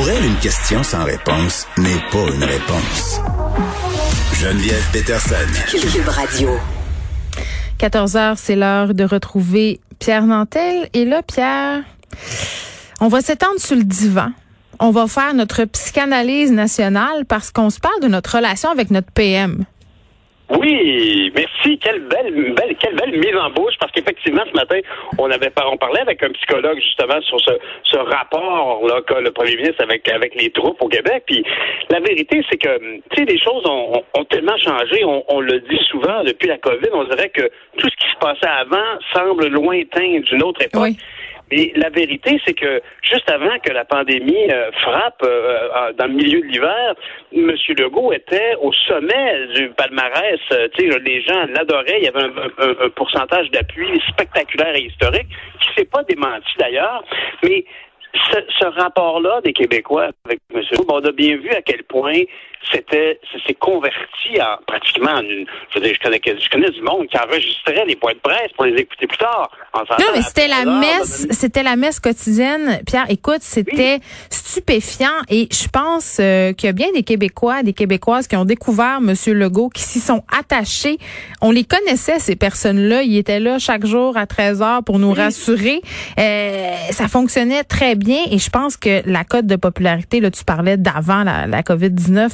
Pour elle, une question sans réponse n'est pas une réponse. Geneviève Peterson. Cube Radio. 14 heures, c'est l'heure de retrouver Pierre Nantel. Et là, Pierre, on va s'étendre sur le divan. On va faire notre psychanalyse nationale parce qu'on se parle de notre relation avec notre PM. Oui, merci. Quelle belle, belle, quelle belle mise en bouche, parce qu'effectivement, ce matin, on avait on parlait avec un psychologue justement sur ce, ce rapport là qu'a le premier ministre avec avec les troupes au Québec. Puis la vérité, c'est que tu sais, les choses ont, ont, tellement changé. On, on, le dit souvent depuis la COVID. On dirait que tout ce qui se passait avant semble lointain d'une autre époque. Oui. Mais la vérité, c'est que juste avant que la pandémie euh, frappe euh, dans le milieu de l'hiver, M. Legault était au sommet du palmarès. Euh, les gens l'adoraient. Il y avait un, un, un pourcentage d'appui spectaculaire et historique qui s'est pas démenti d'ailleurs. Mais ce, ce rapport-là des Québécois avec M. Legault, on a bien vu à quel point c'était s'est converti en pratiquement en une je veux dire je connais je connais du monde qui enregistrait les points de presse pour les écouter plus tard. Non mais c'était la messe c'était la messe quotidienne. Pierre écoute c'était oui. stupéfiant. Et je pense euh, qu'il y a bien des Québécois des Québécoises qui ont découvert monsieur Legault qui s'y sont attachés. On les connaissait ces personnes-là. Ils étaient là chaque jour à 13 heures pour nous oui. rassurer. Euh, ça fonctionnait très bien. Et je pense que la cote de popularité là tu parlais d'avant la, la Covid-19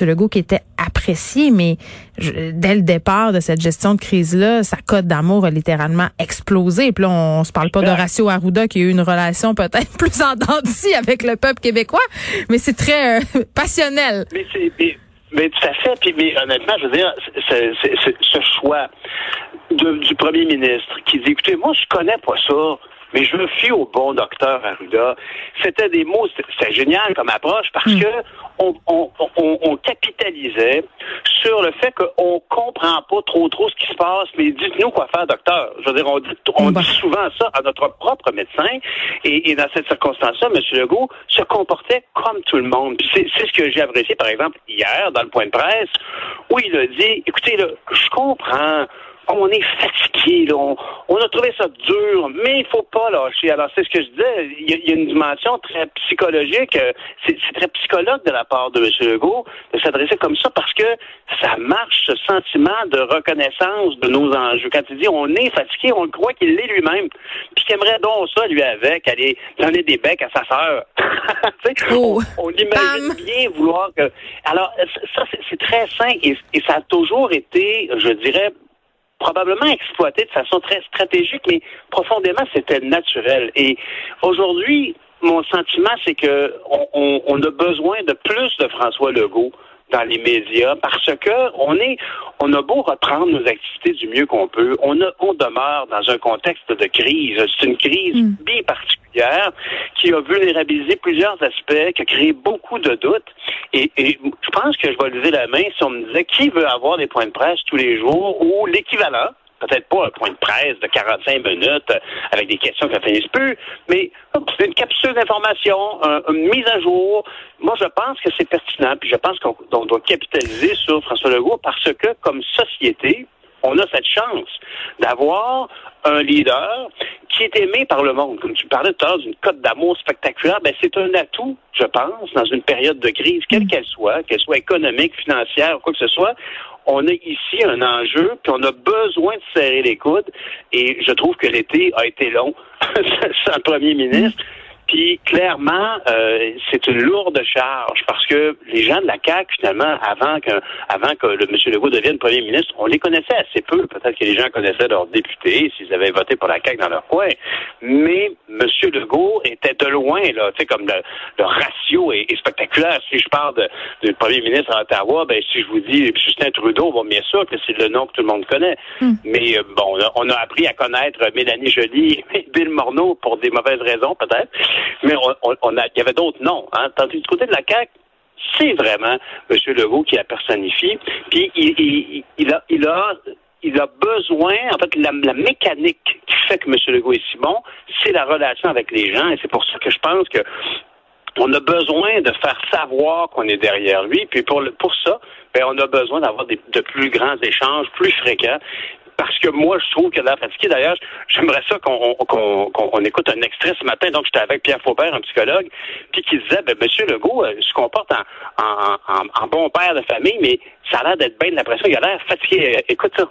M. Legault qui était apprécié, mais je, dès le départ de cette gestion de crise-là, sa cote d'amour a littéralement explosé. Puis là, on, on se parle pas de Horacio Arruda qui a eu une relation peut-être plus entendue avec le peuple québécois, mais c'est très euh, passionnel. Mais c'est mais, mais tout à fait. Puis mais honnêtement, je veux dire, c'est, c'est, c'est, ce choix de, du premier ministre qui dit, écoutez, moi, je connais pas ça mais je me fie au bon docteur Arruda. C'était des mots, c'était génial comme approche parce mm. que on, on, on, on, capitalisait sur le fait qu'on comprend pas trop trop ce qui se passe, mais dites-nous quoi faire, docteur. Je veux dire, on dit, on dit souvent ça à notre propre médecin, et, et dans cette circonstance-là, M. Legault se comportait comme tout le monde. C'est ce que j'ai apprécié, par exemple, hier, dans le point de presse, où il a dit, écoutez, là, je comprends, on est fatigué, là. On, on, a trouvé ça dur, mais il faut pas lâcher. Alors, c'est ce que je disais, il y, a, il y a une dimension très psychologique, c'est très psychologue de la part de M. Legault de s'adresser comme ça parce que ça marche, ce sentiment de reconnaissance de nos enjeux. Quand il dit on est fatigué, on le croit qu'il l'est lui-même, puis qu'il aimerait donc ça, lui, avec, aller donner des becs à sa sœur. oh. on, on, imagine Bam. bien vouloir que... Alors, ça, c'est très sain et, et ça a toujours été, je dirais, probablement exploité de façon très stratégique, mais profondément, c'était naturel. Et aujourd'hui, mon sentiment, c'est que on, on, a besoin de plus de François Legault dans les médias parce que on est on a beau reprendre nos activités du mieux qu'on peut, on a, on demeure dans un contexte de crise. C'est une crise mm. bien particulière qui a vulnérabilisé plusieurs aspects, qui a créé beaucoup de doutes. Et, et je pense que je vais lever la main si on me disait qui veut avoir des points de presse tous les jours ou l'équivalent peut-être pas un point de presse de 45 minutes avec des questions qui finissent plus, mais c'est une capsule d'information, une mise à jour. Moi, je pense que c'est pertinent, puis je pense qu'on doit capitaliser sur François Legault parce que, comme société, on a cette chance d'avoir un leader qui est aimé par le monde. Comme tu parlais tout à l'heure d'une cote d'amour spectaculaire, ben c'est un atout, je pense, dans une période de crise, quelle qu'elle soit, qu'elle soit économique, financière ou quoi que ce soit. On a ici un enjeu, puis on a besoin de serrer les coudes. Et je trouve que l'été a été long sans premier ministre. Puis clairement, euh, c'est une lourde charge parce que les gens de la CAQ, finalement, avant que, avant que le M. Legault devienne premier ministre, on les connaissait assez peu. Peut-être que les gens connaissaient leurs députés s'ils avaient voté pour la CAQ dans leur coin. Mais M. Legault était de loin, là, tu sais, comme le, le ratio est, est, spectaculaire. Si je parle de, du premier ministre à Ottawa, ben si je vous dis Justin Trudeau, bon, bien sûr que c'est le nom que tout le monde connaît. Mm. Mais euh, bon, on a appris à connaître Mélanie Joly et Bill Morneau pour des mauvaises raisons, peut-être. Mais on, on, a, il y avait d'autres noms. Hein. Tandis du côté de la CAQ, c'est vraiment M. Legault qui la personnifie. Puis il, il, il, a, il a il a besoin, en fait, la, la, mécanique qui fait que M. Legault est si bon, c'est la relation avec les gens. Et c'est pour ça que je pense que on a besoin de faire savoir qu'on est derrière lui. Puis pour, le, pour ça, ben, on a besoin d'avoir de plus grands échanges, plus fréquents. parce que moi, je trouve que la fatigué. D'ailleurs, j'aimerais ça qu'on écoute un extrait ce matin. Donc, j'étais avec Pierre Faubert, un psychologue, puis qui disait, ben, Monsieur Legault euh, se comporte en, en, bon père de famille, mais ça a l'air d'être bien de l'impression. Il a l'air fatigué. Écoute ça.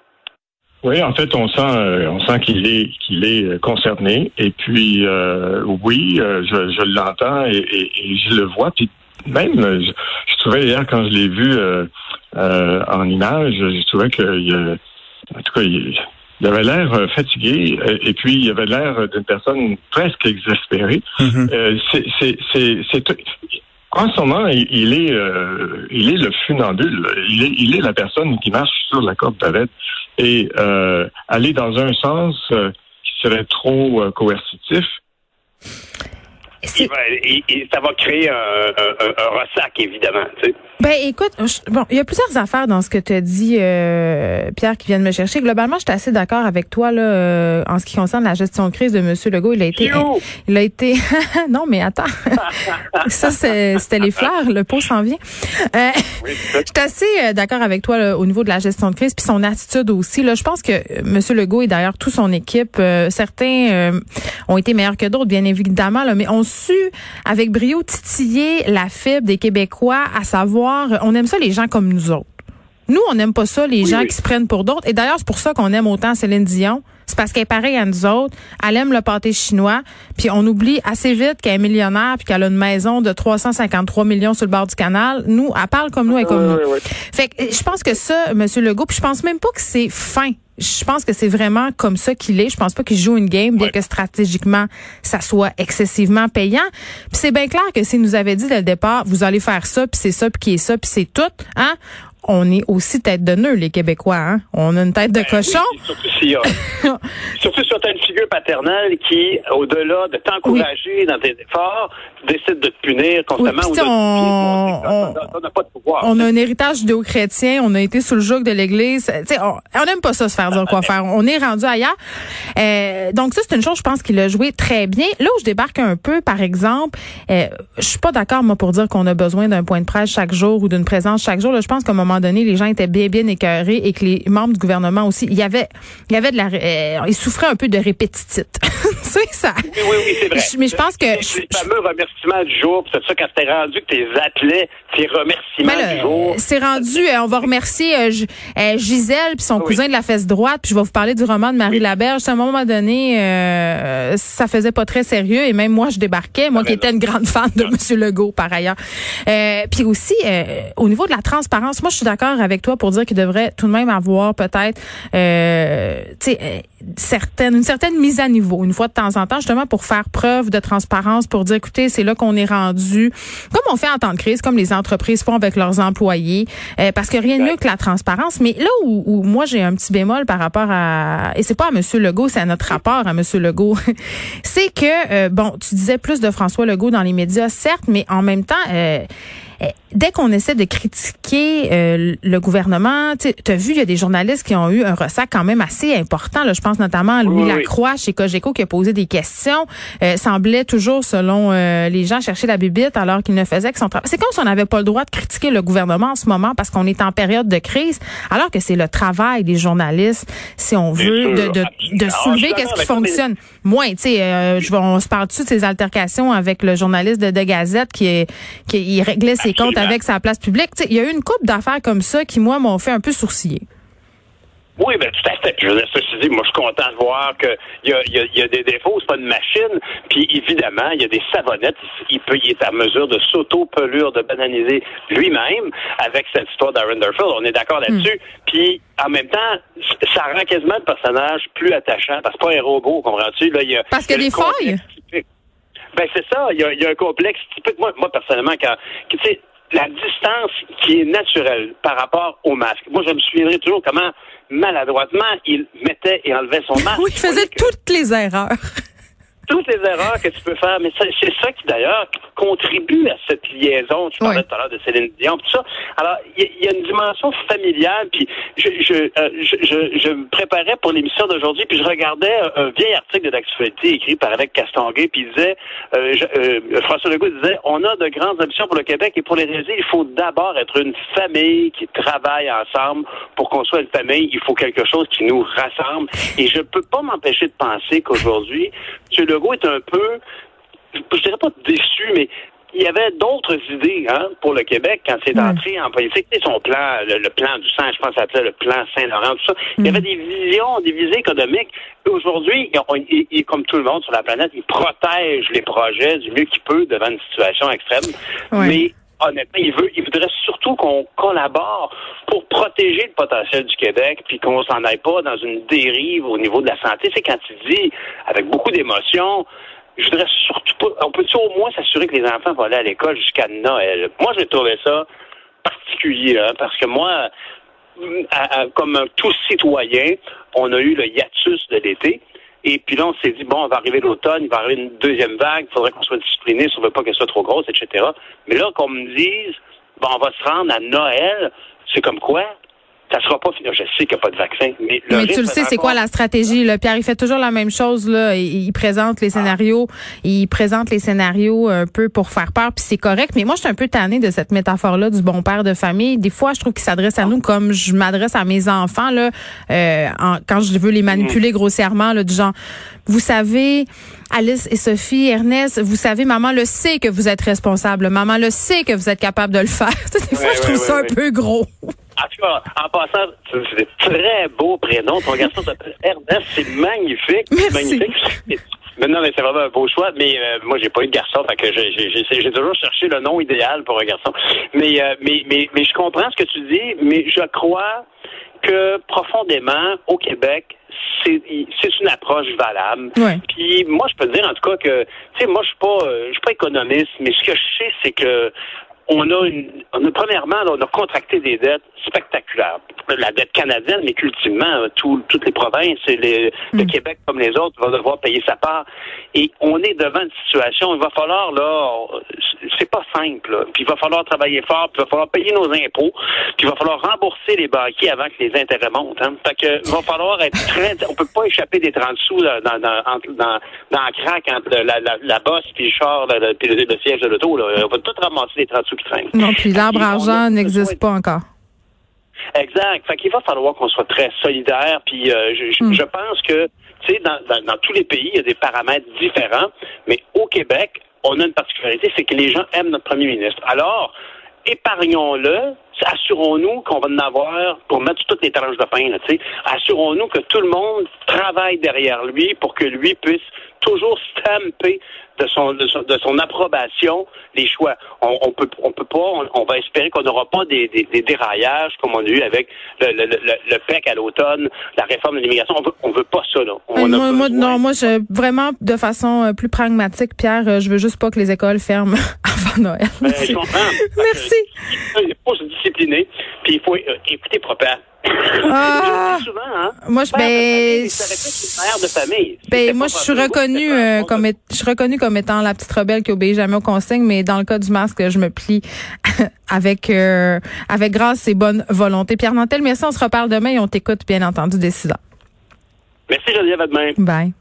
Oui, en fait, on sent, euh, on sent qu'il est, qu'il est euh, concerné. Et puis, euh, oui, je, je l'entends et, et, je le vois. Puis même, je, je trouvais hier quand je l'ai vu en image, je trouvais que, en tout cas, il, il avait l'air fatigué et puis il avait l'air d'une personne presque exaspérée. Mm-hmm. c'est, c'est, c'est, c'est, en ce moment, il est, il est le funambule. Il est, la personne qui marche sur la corde d'arrêt et euh, aller dans un sens euh, qui serait trop coercitif. ça va créer un, un, un, ressac, évidemment. Tu sais. Ben écoute, bon, il y a plusieurs affaires dans ce que tu as dit, euh, Pierre, qui viennent me chercher. Globalement, je suis assez d'accord avec toi là euh, en ce qui concerne la gestion de crise de M. Legault. Il a été, il a été, non mais attends, ça c'était les fleurs, le pot s'en vient. Euh, je suis assez d'accord avec toi là, au niveau de la gestion de crise, puis son attitude aussi. Là, je pense que M. Legault et d'ailleurs toute son équipe, certains ont été meilleurs que d'autres, bien évidemment, là, mais ont su avec brio titiller la fibre des Québécois, à savoir on aime ça les gens comme nous autres. Nous, on n'aime pas ça, les gens qui se prennent pour d'autres. Et d'ailleurs, c'est pour ça qu'on aime autant Céline Dion. C'est parce qu'elle est pareille à nous autres. Elle aime le pâté chinois. Puis on oublie assez vite qu'elle est millionnaire puis qu'elle a une maison de 353 millions sur le bord du canal. Nous, elle parle comme nous et comme nous. Fait que je pense que ça, M. Legault, puis je pense même pas que c'est fin je pense que c'est vraiment comme ça qu'il est. Je pense pas qu'il joue une game, bien que stratégiquement, ça soit excessivement payant. Puis c'est bien clair que s'il nous avait dit dès le départ, vous allez faire ça, puis c'est ça, puis qui est ça, puis c'est tout, hein, on est aussi tête de nœud, les Québécois. Hein? On a une tête de ben cochon. surtout, si, surtout si tu as une figure paternelle qui, au-delà de t'encourager dans tes efforts, décide de te punir constamment. on, on, pas de pouvoir, on a un héritage judéo-chrétien, on a été sous le joug de l'Église. On n'aime pas ça se faire dire quoi faire. On est rendu ailleurs. Euh, donc ça, c'est une chose, je pense qu'il a joué très bien. Là où je débarque un peu, par exemple, euh, je suis pas d'accord, moi, pour dire qu'on a besoin d'un point de presse chaque jour ou d'une présence chaque jour. Là, je pense qu'à un moment donné, les gens étaient bien, bien écœurés et que les membres du gouvernement aussi, il y avait, il y avait de la, euh, ils souffraient un peu de répétitite. c'est ça. Oui, oui, oui, c'est vrai. mais je pense que... Fameux du jour, c'est ça, quand c'était rendu que tes appelais tes remerciements du jour. C'est rendu, euh, on va remercier euh, euh, Gisèle puis son cousin de la fesse droite, puis je vais vous parler du roman de Marie Laberge. À un moment donné, ça faisait pas très sérieux et même moi, je débarquais, moi ah, qui étais une grande fan de Monsieur Legault par ailleurs. puis aussi, au niveau de la transparence, moi, je suis d'accord avec toi pour dire qu'il devrait tout de même avoir peut-être, tu sais, une certaine mise à niveau, une fois de temps en temps, justement pour faire preuve de transparence, pour dire, écoutez, c'est là qu'on est rendu, comme on fait en temps de crise, comme les entreprises font avec leurs employés, euh, parce que rien de mieux que la transparence. Mais là où, moi j'ai un petit bémol par rapport à, et c'est pas à Monsieur Legault, c'est à notre rapport à Monsieur Legault, c'est que euh, bon, tu disais plus de François Legault dans les médias, certes, mais en même temps. Euh, dès qu'on essaie de critiquer euh, le gouvernement, tu as vu, il y a des journalistes qui ont eu un ressac quand même assez important. Là, je pense notamment à Louis Lacroix chez Cogeco qui a posé des questions. Euh, semblait toujours, selon les gens, chercher la bibite alors qu'il ne faisait que son travail. C'est comme si on n'avait pas le droit de critiquer le gouvernement en ce moment parce qu'on est en période de crise, alors que c'est le travail des journalistes, si on veut, de, de, de, soulever qu'est-ce qui fonctionne. Moins, tu sais, je on se parle dessus de ces altercations avec le journaliste de, de Gazette qui, qui il réglait ses comptes avec sa place publique. Il y a eu une coupe d'affaires comme ça qui, moi, m'ont fait un peu sourciller. Oui, ben tout à fait. Je veux dire, ceci dit, moi, je suis content de voir qu'il y a, y, a, y a des défauts, c'est pas une machine. Puis évidemment, il y a des savonnettes. Il peut, il est à mesure de s'auto-pelure, de bananiser lui-même avec cette histoire d'Aaron Durfield. On est d'accord hmm. là-dessus. Puis en même temps, ça rend quasiment le personnage plus attachant parce que c'est pas un robot, comprends-tu? Là, y a, parce qu'il y a des failles. Ben c'est ça. Il y a, y a, un complexe typique. Moi, moi personnellement, quand tu sais la distance qui est naturelle par rapport au masque. Moi, je me souviendrai toujours comment maladroitement il mettait et enlevait son masque. oui, il faisait toutes les erreurs. Toutes les erreurs que tu peux faire. Mais c'est ça qui, d'ailleurs, contribue à cette liaison. Tu parlais tout à l'heure de Céline Dion, tout ça. Alors, il y, a une dimension familiale. Puis, je, je, euh, je, je, me préparais pour l'émission d'aujourd'hui, puis je regardais un, vieil article d'actualité écrit par Avec Castonguay, puis il disait, euh, euh, François Legault disait, on a de grandes ambitions pour le Québec et pour les réaliser, il faut d'abord être une famille qui travaille ensemble. Pour qu'on soit une famille, il faut quelque chose qui nous rassemble. Et je peux pas m'empêcher de penser qu'aujourd'hui, M. Legault est un peu, je dirais pas déçu, mais il y avait d'autres idées hein, pour le Québec quand c'est entré en politique. C'est son plan, le, plan du sang, je pense, ça s'appelait le plan Saint-Laurent, tout ça. Il y avait des visions, des visées économiques. Aujourd'hui, il, comme tout le monde sur la planète, il protège les projets du mieux qu'il peut devant une situation extrême. Mais honnêtement, il veut, il voudrait surtout qu'on collabore pour protéger le potentiel du Québec, puis qu'on s'en aille pas dans une dérive au niveau de la santé. C'est quand il dit, avec beaucoup d'émotion, je voudrais surtout pas. On peut au moins s'assurer que les enfants vont aller à l'école jusqu'à Noël? Moi, j'ai trouvé ça particulier, hein, parce que moi, comme tout citoyen, on a eu le hiatus de l'été. Et puis là, on s'est dit, bon, on va arriver l'automne, il va arriver une deuxième vague, il faudrait qu'on soit discipliné si on veut pas qu'elle soit trop grosse, etc. Mais là, qu'on me dise, bon, on va se rendre à Noël, c'est comme quoi? Ça sera pas fini. Je sais qu'il n'y a pas de vaccin, mais Mais tu le sais, c'est quoi la stratégie? Là? Pierre, il fait toujours la même chose. Là. Il, présente les scénarios, il présente les scénarios un peu pour faire peur, puis c'est correct. Mais moi, je suis un peu tannée de cette métaphore-là du bon père de famille. Des fois, je trouve qu'il s'adresse à nous comme je m'adresse à mes enfants là, euh, quand je veux les manipuler mm. grossièrement, là, du genre, vous savez, Alice et Sophie, Ernest, vous savez, maman le sait que vous êtes responsable. Maman le sait que vous êtes capable de le faire. Des fois, je trouve ça un peu gros. En, passant, c'est des très beaux prénoms. Ton garçon s'appelle Ernest, c'est magnifique. Merci. Magnifique. Mais non, mais c'est vraiment un beau choix. Mais euh, moi, j'ai pas eu de garçon, fait que j'ai toujours cherché le nom idéal pour un garçon. Mais, euh, mais, mais, mais je comprends ce que tu dis, mais je crois que profondément, au Québec, c'est une approche valable. Puis moi, je peux te dire en tout cas que, tu sais, moi, je suis pas, euh, je suis pas économiste, mais ce que je sais, c'est que on a une, on a, premièrement, on a contracté des dettes spectaculaires. La dette canadienne, mais qu'ultimement, toutes les provinces et les, le mm. Québec comme les autres vont devoir payer sa part. Et on est devant une situation, il va falloir, là, c'est pas simple, Puis il va falloir travailler fort, puis il va falloir payer nos impôts, puis il va falloir rembourser les banquiers avant que les intérêts montent. Hein. Fait que, il va falloir être très, on peut pas échapper des 30 sous dans, dans, dans, dans, dans le crack entre la, la, la bosse puis le char, puis le, siège de l'auto, là. On va tout ramasser les 30 sous non, puis l'arbre argent n'existe pas encore. Exact. Fait qu'il va falloir qu'on soit très solidaire. Puis euh, je, hmm. je, pense que, tu sais, dans, dans, dans, tous les pays, il y a des paramètres différents. Mais au Québec, on a une particularité, c'est que les gens aiment notre premier ministre. Alors, épargnons-le, assurons-nous qu'on va en avoir pour mettre toutes les tranches de pain. Là, assurons-nous que tout le monde travaille derrière lui pour que lui puisse toujours stamper de son, de son, approbation les choix. On, on peut on peut pas, on, va espérer qu'on n'aura pas des, des, déraillages comme on a eu avec le, le, le, PEC à l'automne, la réforme de l'immigration. On veut, on veut pas ça. Là. moi, non, moi, je, vraiment, de façon euh, plus pragmatique, Pierre, euh, je veux juste pas que les écoles ferment avant Noël. Ben, Merci. Merci. Discipliner, puis il faut euh, écouter propre. Ah, hein? Moi, je, ben, de famille. Ben, moi, je suis reconnue euh, comme, je suis reconnue comme étant la petite rebelle qui obéit jamais aux consignes, mais dans le cas du masque, je me plie avec, euh, avec grâce et bonne volonté. Pierre Nantel, merci, on se reparle demain et on t'écoute, bien entendu, décidant. Merci, Geneviève, à demain. Bye.